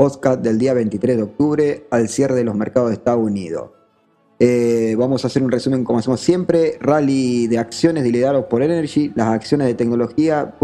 Oscar del día 23 de octubre al cierre de los mercados de Estados Unidos. Eh, vamos a hacer un resumen como hacemos siempre. Rally de acciones liderados por Energy, las acciones de tecnología,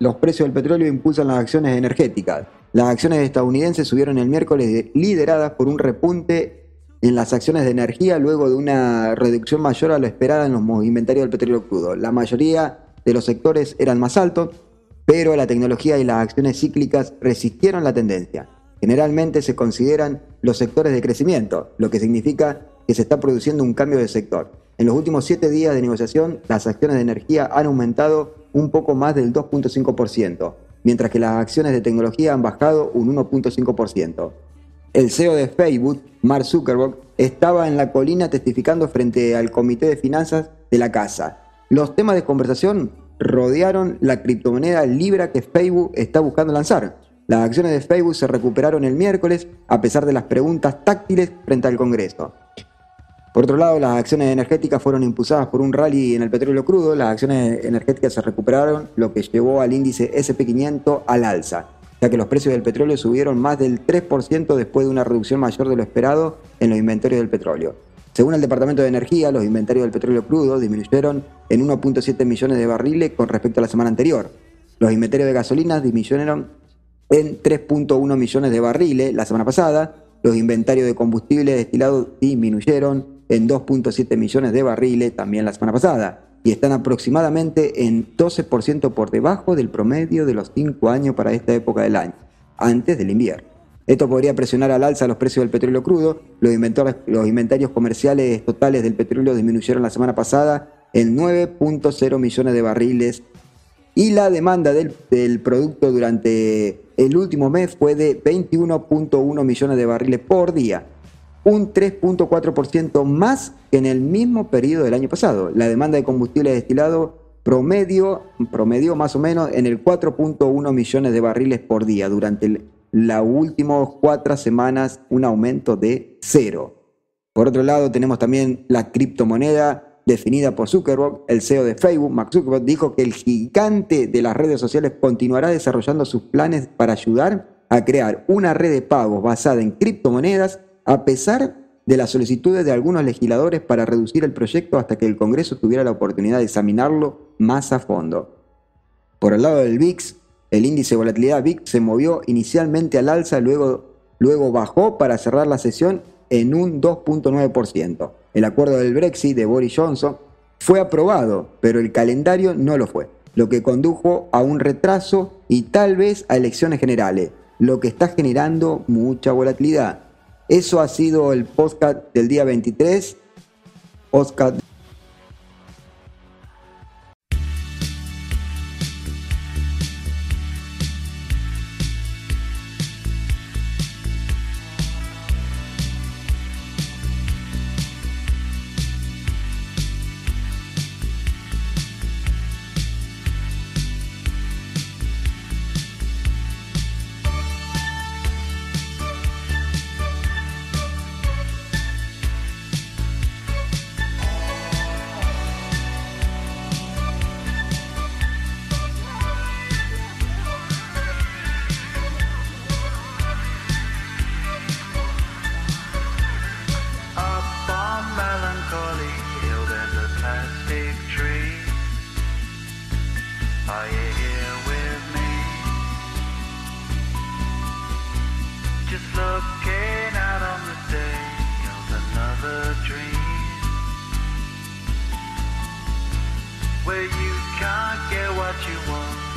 Los precios del petróleo impulsan las acciones energéticas. Las acciones estadounidenses subieron el miércoles lideradas por un repunte en las acciones de energía luego de una reducción mayor a lo esperada en los inventarios del petróleo crudo. La mayoría de los sectores eran más altos, pero la tecnología y las acciones cíclicas resistieron la tendencia. Generalmente se consideran los sectores de crecimiento, lo que significa que se está produciendo un cambio de sector. En los últimos siete días de negociación, las acciones de energía han aumentado un poco más del 2.5%, mientras que las acciones de tecnología han bajado un 1.5%. El CEO de Facebook, Mark Zuckerberg, estaba en la colina testificando frente al Comité de Finanzas de la casa. Los temas de conversación rodearon la criptomoneda Libra que Facebook está buscando lanzar. Las acciones de Facebook se recuperaron el miércoles a pesar de las preguntas táctiles frente al Congreso. Por otro lado, las acciones energéticas fueron impulsadas por un rally en el petróleo crudo. Las acciones energéticas se recuperaron, lo que llevó al índice SP500 al alza, ya que los precios del petróleo subieron más del 3% después de una reducción mayor de lo esperado en los inventarios del petróleo. Según el Departamento de Energía, los inventarios del petróleo crudo disminuyeron en 1.7 millones de barriles con respecto a la semana anterior. Los inventarios de gasolinas disminuyeron en 3.1 millones de barriles la semana pasada. Los inventarios de combustible destilado disminuyeron en 2.7 millones de barriles también la semana pasada y están aproximadamente en 12% por debajo del promedio de los 5 años para esta época del año, antes del invierno. Esto podría presionar al alza los precios del petróleo crudo. Los inventarios, comerciales totales del petróleo disminuyeron la semana pasada en 9.0 millones de barriles y la demanda del, producto durante el último mes fue de 21.1 millones de barriles por día, un 3.4% más que en el mismo periodo del año pasado. La demanda de combustible destilado promedio, promedio más o menos en el 4.1 millones de barriles por día durante las últimas cuatro semanas, un aumento de cero. Por otro lado, tenemos también la criptomoneda definida por Zuckerberg, el CEO de Facebook, Mark Zuckerberg, dijo que el gigante de las redes sociales continuará desarrollando sus planes para ayudar a crear una red de pagos basada en criptomonedas a pesar de las solicitudes de algunos legisladores para reducir el proyecto hasta que el Congreso tuviera la oportunidad de examinarlo más a fondo. Por el lado del VIX, el índice de volatilidad VIX se movió inicialmente al alza, luego, luego bajó para cerrar la sesión en un 2.9%. El acuerdo del Brexit de Boris Johnson fue aprobado, pero el calendario no lo fue, lo que condujo a un retraso y tal vez a elecciones generales, lo que está generando mucha volatilidad. Eso ha sido el podcast del día 23. Podcast Are you here with me? Just looking out on the day another dream Where you can't get what you want